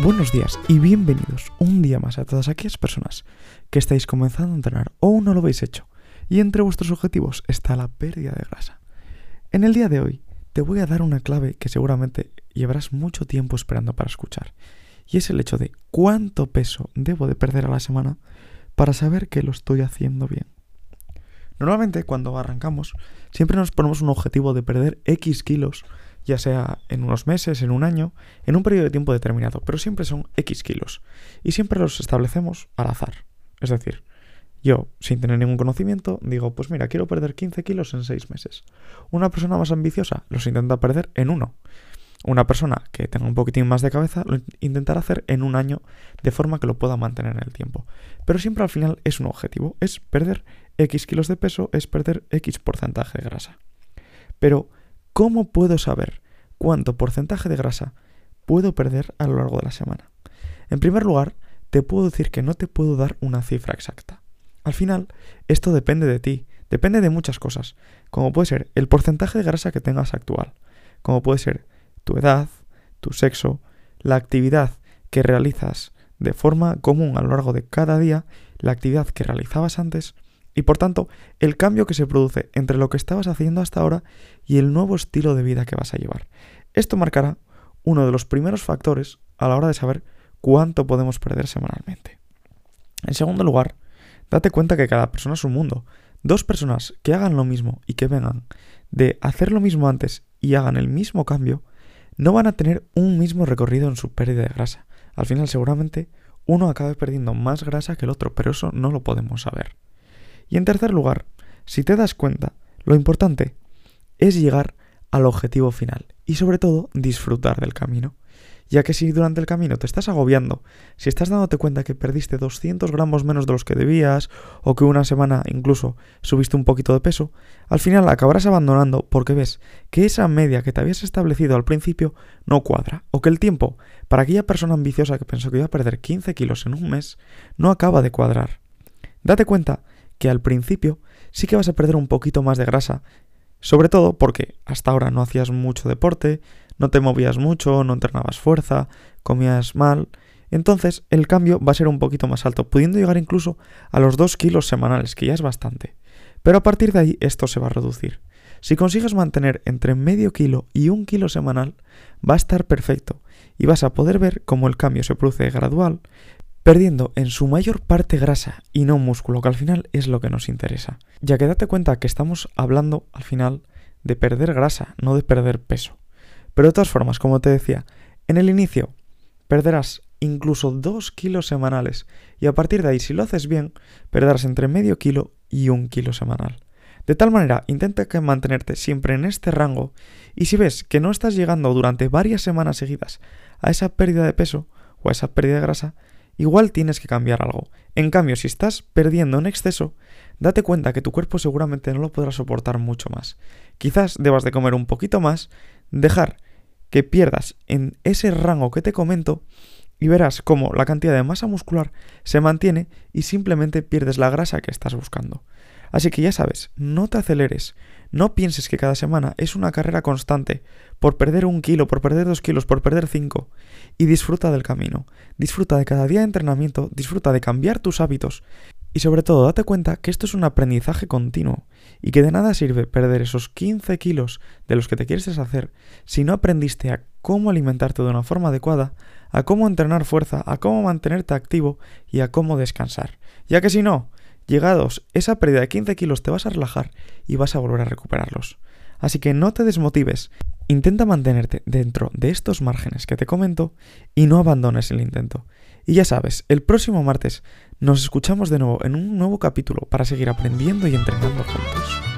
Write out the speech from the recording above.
Buenos días y bienvenidos un día más a todas aquellas personas que estáis comenzando a entrenar o aún no lo habéis hecho y entre vuestros objetivos está la pérdida de grasa. En el día de hoy te voy a dar una clave que seguramente llevarás mucho tiempo esperando para escuchar y es el hecho de cuánto peso debo de perder a la semana para saber que lo estoy haciendo bien. Normalmente cuando arrancamos siempre nos ponemos un objetivo de perder X kilos ya sea en unos meses, en un año, en un periodo de tiempo determinado, pero siempre son X kilos. Y siempre los establecemos al azar. Es decir, yo, sin tener ningún conocimiento, digo, pues mira, quiero perder 15 kilos en 6 meses. Una persona más ambiciosa los intenta perder en uno. Una persona que tenga un poquitín más de cabeza lo intentará hacer en un año de forma que lo pueda mantener en el tiempo. Pero siempre al final es un objetivo, es perder X kilos de peso, es perder X porcentaje de grasa. Pero ¿Cómo puedo saber cuánto porcentaje de grasa puedo perder a lo largo de la semana? En primer lugar, te puedo decir que no te puedo dar una cifra exacta. Al final, esto depende de ti, depende de muchas cosas, como puede ser el porcentaje de grasa que tengas actual, como puede ser tu edad, tu sexo, la actividad que realizas de forma común a lo largo de cada día, la actividad que realizabas antes, y por tanto el cambio que se produce entre lo que estabas haciendo hasta ahora y el nuevo estilo de vida que vas a llevar. Esto marcará uno de los primeros factores a la hora de saber cuánto podemos perder semanalmente. En segundo lugar, date cuenta que cada persona es un mundo. Dos personas que hagan lo mismo y que vengan de hacer lo mismo antes y hagan el mismo cambio, no van a tener un mismo recorrido en su pérdida de grasa. Al final seguramente uno acabe perdiendo más grasa que el otro, pero eso no lo podemos saber. Y en tercer lugar, si te das cuenta, lo importante es llegar al objetivo final y sobre todo disfrutar del camino. Ya que si durante el camino te estás agobiando, si estás dándote cuenta que perdiste 200 gramos menos de los que debías, o que una semana incluso subiste un poquito de peso, al final acabarás abandonando porque ves que esa media que te habías establecido al principio no cuadra, o que el tiempo para aquella persona ambiciosa que pensó que iba a perder 15 kilos en un mes no acaba de cuadrar. Date cuenta que al principio sí que vas a perder un poquito más de grasa, sobre todo porque hasta ahora no hacías mucho deporte, no te movías mucho, no entrenabas fuerza, comías mal, entonces el cambio va a ser un poquito más alto, pudiendo llegar incluso a los 2 kilos semanales, que ya es bastante. Pero a partir de ahí esto se va a reducir. Si consigues mantener entre medio kilo y un kilo semanal, va a estar perfecto y vas a poder ver cómo el cambio se produce gradual perdiendo en su mayor parte grasa y no músculo, que al final es lo que nos interesa. Ya que date cuenta que estamos hablando al final de perder grasa, no de perder peso. Pero de todas formas, como te decía, en el inicio perderás incluso 2 kilos semanales y a partir de ahí, si lo haces bien, perderás entre medio kilo y un kilo semanal. De tal manera, intenta que mantenerte siempre en este rango y si ves que no estás llegando durante varias semanas seguidas a esa pérdida de peso o a esa pérdida de grasa, igual tienes que cambiar algo. En cambio, si estás perdiendo en exceso, date cuenta que tu cuerpo seguramente no lo podrá soportar mucho más. Quizás debas de comer un poquito más, dejar que pierdas en ese rango que te comento y verás cómo la cantidad de masa muscular se mantiene y simplemente pierdes la grasa que estás buscando. Así que ya sabes, no te aceleres, no pienses que cada semana es una carrera constante por perder un kilo, por perder dos kilos, por perder cinco, y disfruta del camino, disfruta de cada día de entrenamiento, disfruta de cambiar tus hábitos, y sobre todo date cuenta que esto es un aprendizaje continuo, y que de nada sirve perder esos 15 kilos de los que te quieres deshacer si no aprendiste a cómo alimentarte de una forma adecuada, a cómo entrenar fuerza, a cómo mantenerte activo y a cómo descansar. Ya que si no, Llegados esa pérdida de 15 kilos te vas a relajar y vas a volver a recuperarlos. Así que no te desmotives, intenta mantenerte dentro de estos márgenes que te comento y no abandones el intento. Y ya sabes, el próximo martes nos escuchamos de nuevo en un nuevo capítulo para seguir aprendiendo y entrenando juntos.